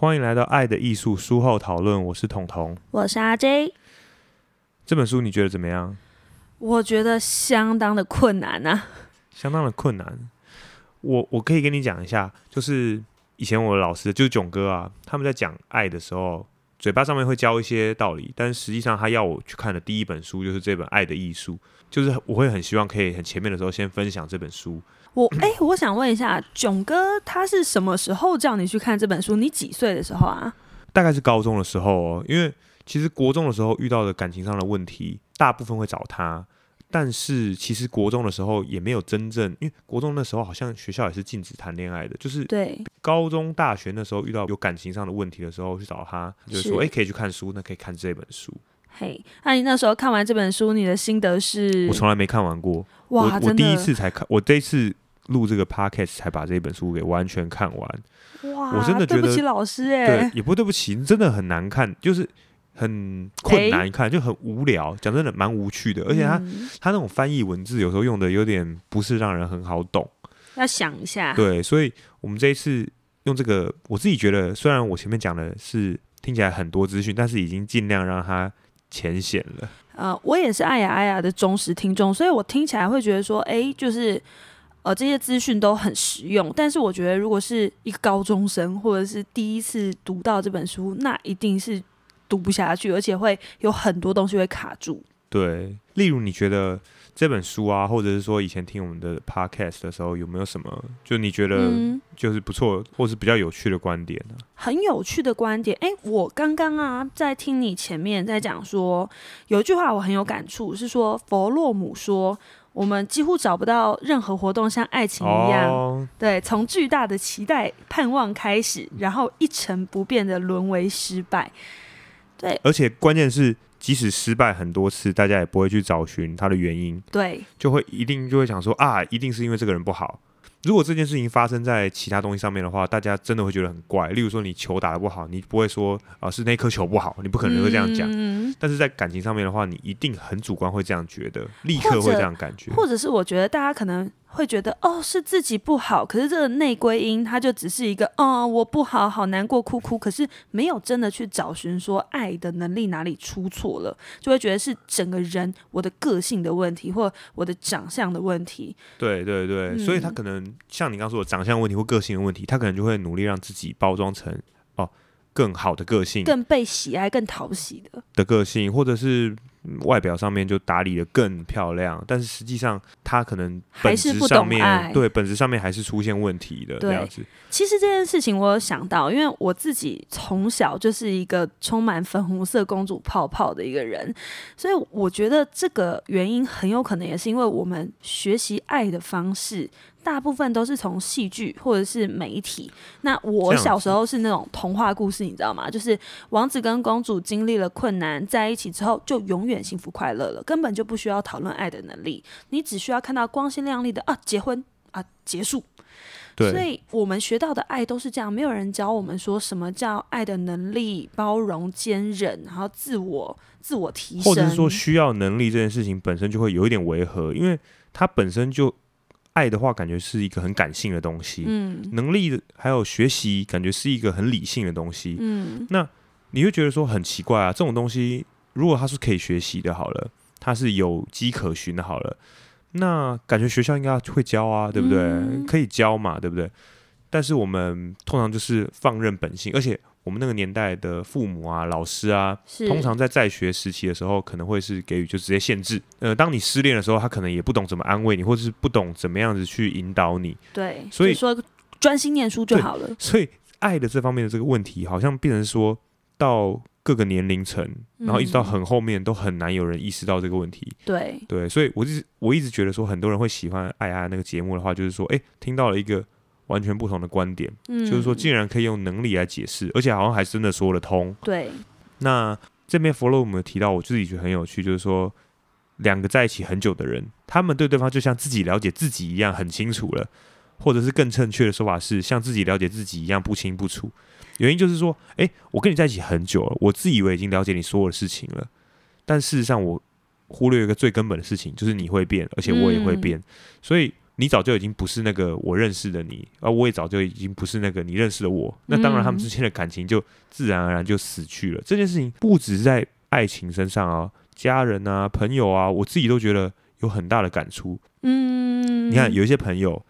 欢迎来到《爱的艺术》书后讨论，我是彤彤。我是阿 J，这本书你觉得怎么样？我觉得相当的困难啊。相当的困难。我我可以跟你讲一下，就是以前我的老师就是囧哥啊，他们在讲爱的时候，嘴巴上面会教一些道理，但实际上他要我去看的第一本书就是这本《爱的艺术》，就是我会很希望可以很前面的时候先分享这本书。我哎、我想问一下，囧哥他是什么时候叫你去看这本书？你几岁的时候啊？大概是高中的时候哦，因为其实国中的时候遇到的感情上的问题，大部分会找他。但是其实国中的时候也没有真正，因为国中那时候好像学校也是禁止谈恋爱的，就是对，高中、大学那时候遇到有感情上的问题的时候去找他，就是说，是哎、可以去看书，那可以看这本书。嘿，那你那时候看完这本书，你的心得是？我？从来没看完过，哇，我我第一次才看，我这一次录这个 podcast 才把这本书给完全看完。哇，我真的觉得对不起老师对哎，，也不对不起，真的很难看，就是很困难看，就很无聊。讲真的，蛮无趣的，而且他、嗯他那种翻译文字有时候用的有点不是让人很好懂。要想一下，对，所以我们这一次用这个，我自己觉得，虽然我前面讲的是听起来很多资讯，但是已经尽量让它浅显了。呃，我也是爱呀爱呀的忠实听众，所以我听起来会觉得说，哎，就是呃这些资讯都很实用。但是我觉得，如果是一个高中生或者是第一次读到这本书，那一定是读不下去，而且会有很多东西会卡住。对，例如你觉得这本书啊，或者是说以前听我们的 podcast 的时候，有没有什么就你觉得嗯，就是不错，或是比较有趣的观点呢、很有趣的观点。哎，我刚刚啊在听你前面在讲说，有一句话我很有感触，是说佛洛姆说。我们几乎找不到任何活动像爱情一样，哦，对，从巨大的期待、盼望开始，然后一成不变的沦为失败。对而且关键是，即使失败很多次，大家也不会去找寻它的原因，对，就会一定就会想说啊，一定是因为这个人不好。如果这件事情发生在其他东西上面的话，大家真的会觉得很怪。例如说，你球打得不好，你不会说啊是那颗球不好，你不可能会这样讲。嗯但是在感情上面的话，你一定很主观会这样觉得，立刻会这样感觉。或者是我觉得大家可能会觉得哦是自己不好，可是这个内归因它就只是一个哦我不好，好难过，哭哭，可是没有真的去找寻说爱的能力哪里出错了，就会觉得是整个人我的个性的问题，或我的长相的问题。对对对，嗯。所以他可能像你刚刚说的长相问题或个性的问题，他可能就会努力让自己包装成哦更好的个性。更被喜爱、更讨喜的，的个性，或者是嗯外表上面就打理的更漂亮，但是实际上他可能本质上面对本质上面还是出现问题的这样子。其实这件事情我有想到，因为我自己从小就是一个充满粉红色公主泡泡的一个人，所以我觉得这个原因很有可能也是因为我们学习爱的方式。大部分都是从戏剧或者是媒体。那我小时候是那种童话故事，你知道吗？就是王子跟公主经历了困难，在一起之后就永远幸福快乐了，根本就不需要讨论爱的能力，你只需要看到光鲜亮丽的啊结婚啊结束，所，以我们学到的爱都是这样，没有人教我们说什么叫爱的能力、包容、坚韧，然后自我、自我提升，或者是说需要能力这件事情本身就会有一点违和，因为它本身就爱的话，感觉是一个很感性的东西。嗯能力还有学习，感觉是一个很理性的东西。嗯那你会觉得说很奇怪啊，这种东西如果他是可以学习的，好了，他是有迹可循的，好了，那感觉学校应该会教啊，对不对？嗯可以教嘛，对不对？但是我们通常就是放任本性，而且我们那个年代的父母啊、老师啊，通常在在学时期的时候，可能会是给予就直接限制。呃，当你失恋的时候，他可能也不懂怎么安慰你，或者是不懂怎么样子去引导你。对，所以说专心念书就好了，所以爱的这方面的这个问题，好像变成说到各个年龄层，然后一直到嗯很后面都很难有人意识到这个问题。对，对，所以我一直我一直觉得说，很多人会喜欢爱爱那个节目的话，就是说，诶，听到了一个完全不同的观点，嗯，就是说竟然可以用能力来解释，而且好像还真的说得通。对，那这边弗洛姆有提到，我自己觉得很有趣，就是说两个在一起很久的人，他们对对方就像自己了解自己一样很清楚了，或者是更正确的说法是像自己了解自己一样不清不楚。原因就是说，诶，我跟你在一起很久了，我自以为已经了解你所有的事情了，但事实上我忽略一个最根本的事情，就是你会变，而且我也会变，所以。你早就已经不是那个我认识的你，而我也早就已经不是那个你认识的我。那当然，他们之间的感情就自然而然就死去了。这件事情不只是在爱情身上啊，家人啊、朋友啊，我自己都觉得有很大的感触。嗯，你看，有一些朋友，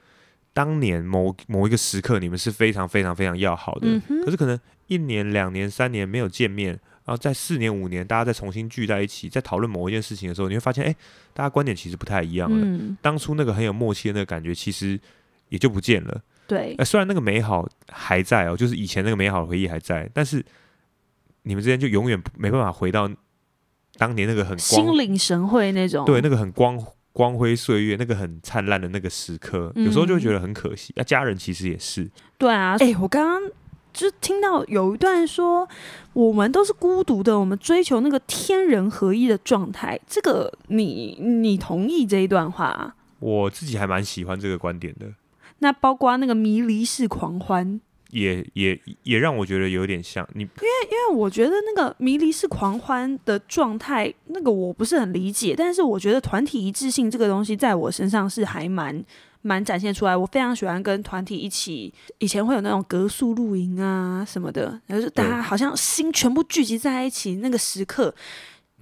当年某某一个时刻，你们是非常非常非常要好的，可是可能一年、两年、三年没有见面，然后在四年、五年，大家再重新聚在一起，在讨论某一件事情的时候，你会发现，哎、大家观点其实不太一样了。嗯，当初那个很有默契的那个感觉，其实也就不见了。对。呃，，虽然那个美好还在哦，就是以前那个美好的回忆还在，但是你们之间就永远没办法回到当年那个很心光领神会那种，对那个很光光辉岁月，那个很灿烂的那个时刻，有时候就会觉得很可惜。那、家人其实也是，对啊，哎、我刚刚就听到有一段说，我们都是孤独的，我们追求那个天人合一的状态。这个你你同意这一段话？我自己还蛮喜欢这个观点的，那包括那个迷离式狂欢，也也也让我觉得有点像你。因为因为我觉得那个迷离式狂欢的状态，那个我不是很理解，但是我觉得团体一致性这个东西在我身上是还蛮。蛮展现出来，我非常喜欢跟团体一起。以前会有那种格宿露营啊什么的，然后就大家好像心全部聚集在一起那个时刻，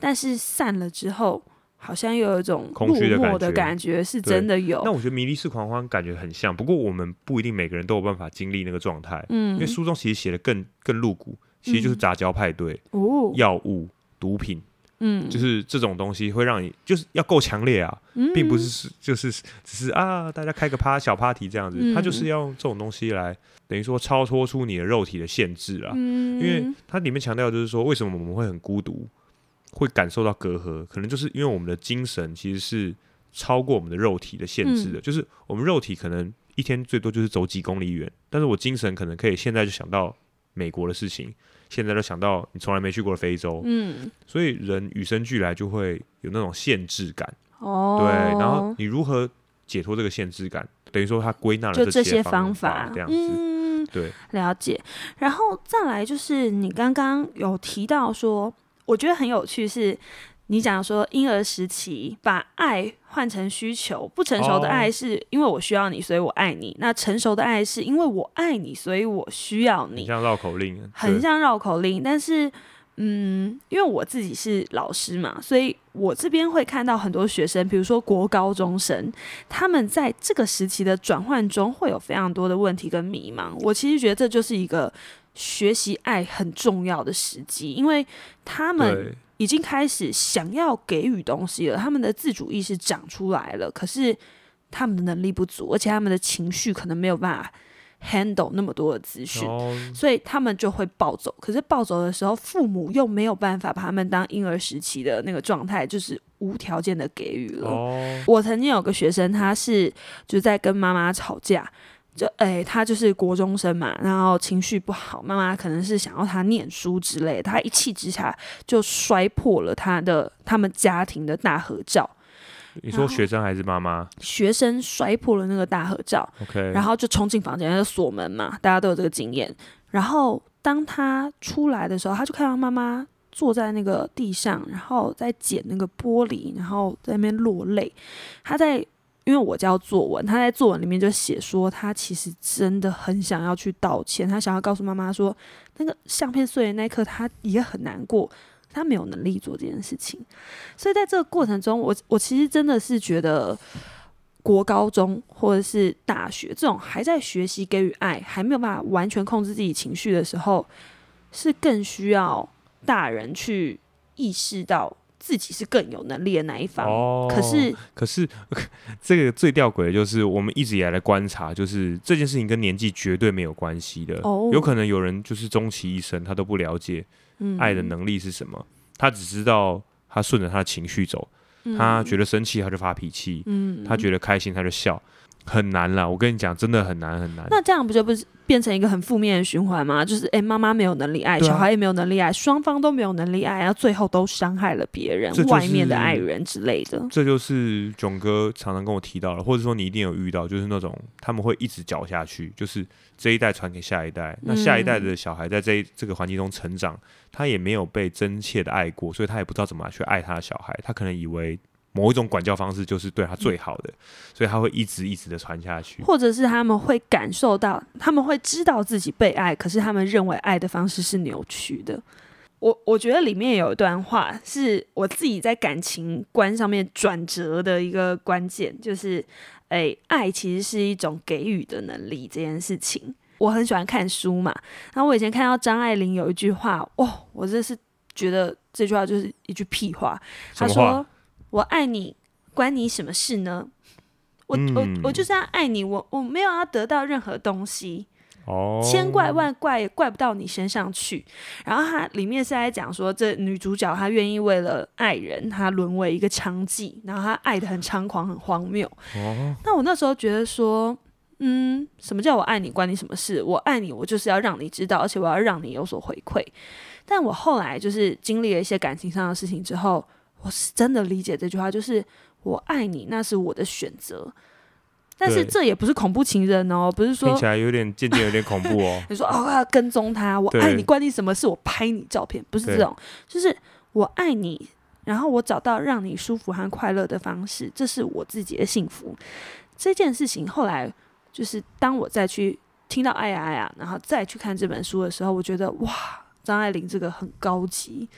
但是散了之后，好像又有一种空虚的感觉。感觉，是真的有。那。我觉得迷离式狂欢感觉很像，不过我们不一定每个人都有办法经历那个状态，嗯。因为书中其实写的更更露骨，其实就是杂交派对、哦，药物、毒品，嗯，就是这种东西会让你就是要够强烈啊，嗯。并不是是就是 只是啊大家开个趴小 party 这样子，嗯。它就是要用这种东西来等于说超脱出你的肉体的限制啊，嗯，因为它里面强调就是说为什么我们会很孤独，会感受到隔阂，可能就是因为我们的精神其实是超过我们的肉体的限制嗯。的，就是我们肉体可能一天最多就是走几公里远，但是我精神可能可以现在就想到美国的事情，现在就想到你从来没去过的非洲，嗯。所以人与生俱来就会有那种限制感，哦，对，然后你如何解脱这个限制感，等于说他归纳了就这些些方法这样子，嗯，对，了解。然后再来就是你刚刚有提到说，我觉得很有趣是。你讲说婴儿时期把爱换成需求，不成熟的哦爱是因为我需要你，所以我爱你；那成熟的爱是因为我爱你，所以我需要你。很像绕口令，对很像绕口令，但是，嗯，因为我自己是老师嘛，所以我这边会看到很多学生，比如说国高中生，他们在这个时期的转换中会有非常多的问题跟迷茫。我其实觉得这就是一个学习爱很重要的时机，因为他们已经开始想要给予东西了，他们的自主意识长出来了，可是他们的能力不足，而且他们的情绪可能没有办法 handle 那么多的资讯。哦，所以他们就会暴走。可是暴走的时候，父母又没有办法把他们当婴儿时期的那个状态，就是无条件的给予了。哦，我曾经有个学生，他是就在跟妈妈吵架，就诶、他就是国中生嘛，然后情绪不好，妈妈可能是想要他念书之类的，他一气之下就摔破了他的他们家庭的大合照。你说学生还是妈妈学生摔破了那个大合照，？OK，然后就冲进房间，就锁门嘛，大家都有这个经验。然后当他出来的时候，他就看到妈妈坐在那个地上，然后在捡那个玻璃，然后在那边落泪。他在因为我教作文，他在作文里面就写说，他其实真的很想要去道歉，他想要告诉妈妈说，那个相片碎的那一刻，他也很难过。他没有能力做这件事情，所以在这个过程中，我我其实真的是觉得，国高中或者是大学这种还在学习给予爱，还没有办法完全控制自己情绪的时候，是更需要大人去意识到自己是更有能力的那一方。哦，可是，可是这个最吊诡的就是，我们一直以来的观察，就是这件事情跟年纪绝对没有关系的。哦有可能有人就是终其一生，他都不了解嗯爱的能力是什么，他只知道他顺着他的情绪走，他觉得生气他就发脾气，嗯他觉得开心他就笑，很难了。我跟你讲，真的很难很难。那这样不就不是变成一个很负面的循环吗？就是哎，妈妈没有能力爱，啊小孩也没有能力爱，双方都没有能力爱，然后最后都伤害了别人，就是外面的爱人之类的。这就是囧哥常常跟我提到了，或者说你一定有遇到，就是那种他们会一直搅下去，就是这一代传给下一代，那下一代的小孩在这一这个环境中成长，他也没有被真切的爱过，所以他也不知道怎么去爱他的小孩，他可能以为某一种管教方式就是对他最好的，所以他会一直一直的传下去。或者是他们会感受到，他们会知道自己被爱，可是他们认为爱的方式是扭曲的。我我觉得里面有一段话是我自己在感情观上面转折的一个关键，就是，诶，爱其实是一种给予的能力这件事情。我很喜欢看书嘛，然后我以前看到张爱玲有一句话，哦，我真是觉得这句话就是一句屁话。她说：“我爱你，关你什么事呢？我、嗯我我就是要爱你，我我没有要得到任何东西。”哦，千怪万怪也怪不到你身上去。然后它里面是在讲说，这女主角她愿意为了爱人，她沦为一个娼妓，然后她爱的很猖狂、很荒谬。哦，那我那时候觉得说，嗯，什么叫我爱你，关你什么事？我爱你，我就是要让你知道，而且我要让你有所回馈。但我后来就是经历了一些感情上的事情之后，我是真的理解这句话，就是我爱你，那是我的选择。但是这也不是恐怖情人哦，不是说听起来有点渐渐有点恐怖哦。你说哦，我要跟踪他，我爱你，关你什么事？我拍你照片，不是这种，就是我爱你，然后我找到让你舒服和快乐的方式，这是我自己的幸福。这件事情后来就是当我再去听到哎呀哎呀，然后再去看这本书的时候，我觉得哇，张爱玲这个很高级，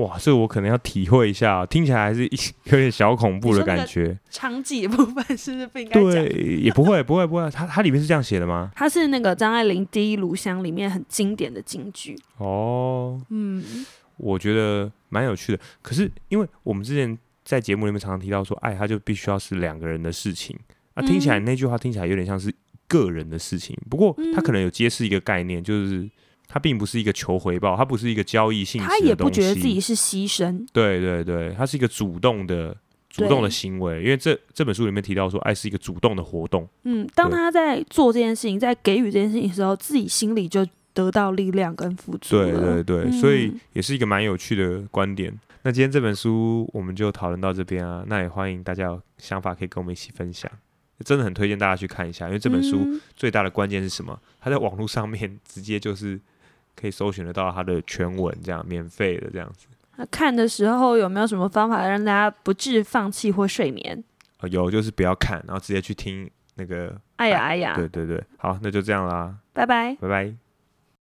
哇，这个我可能要体会一下，听起来还是一 有点小恐怖的感觉。娼妓的部分是不是不应该讲？对，也不会，不会，不会。它它里面是这样写的吗？它是那个张爱玲《第一炉香》里面很经典的金句。哦，嗯，我觉得蛮有趣的。可是因为我们之前在节目里面常常提到说，爱它就必须要是两个人的事情啊，听起来嗯那句话听起来有点像是个人的事情。不过它可能有揭示一个概念，就是它并不是一个求回报，它不是一个交易性质的他也不觉得自己是牺牲，对对对，它是一个主动的。主动的行为，因为这这本书里面提到说，爱是一个主动的活动。嗯，当他在做这件事情，在给予这件事情的时候，自己心里就得到力量跟富足对了。对对，所以嗯也是一个蛮有趣的观点。那今天这本书我们就讨论到这边啊，那也欢迎大家有想法可以跟我们一起分享。真的很推荐大家去看一下，因为这本书嗯最大的关键是什么？它在网络上面直接就是可以搜寻得到它的全文，这样免费的这样子。那看的时候有没有什么方法让大家不致放弃或睡眠？呃有就是不要看，然后直接去听那个。哎呀哎呀，对对对，好，那就这样啦，拜拜。拜拜。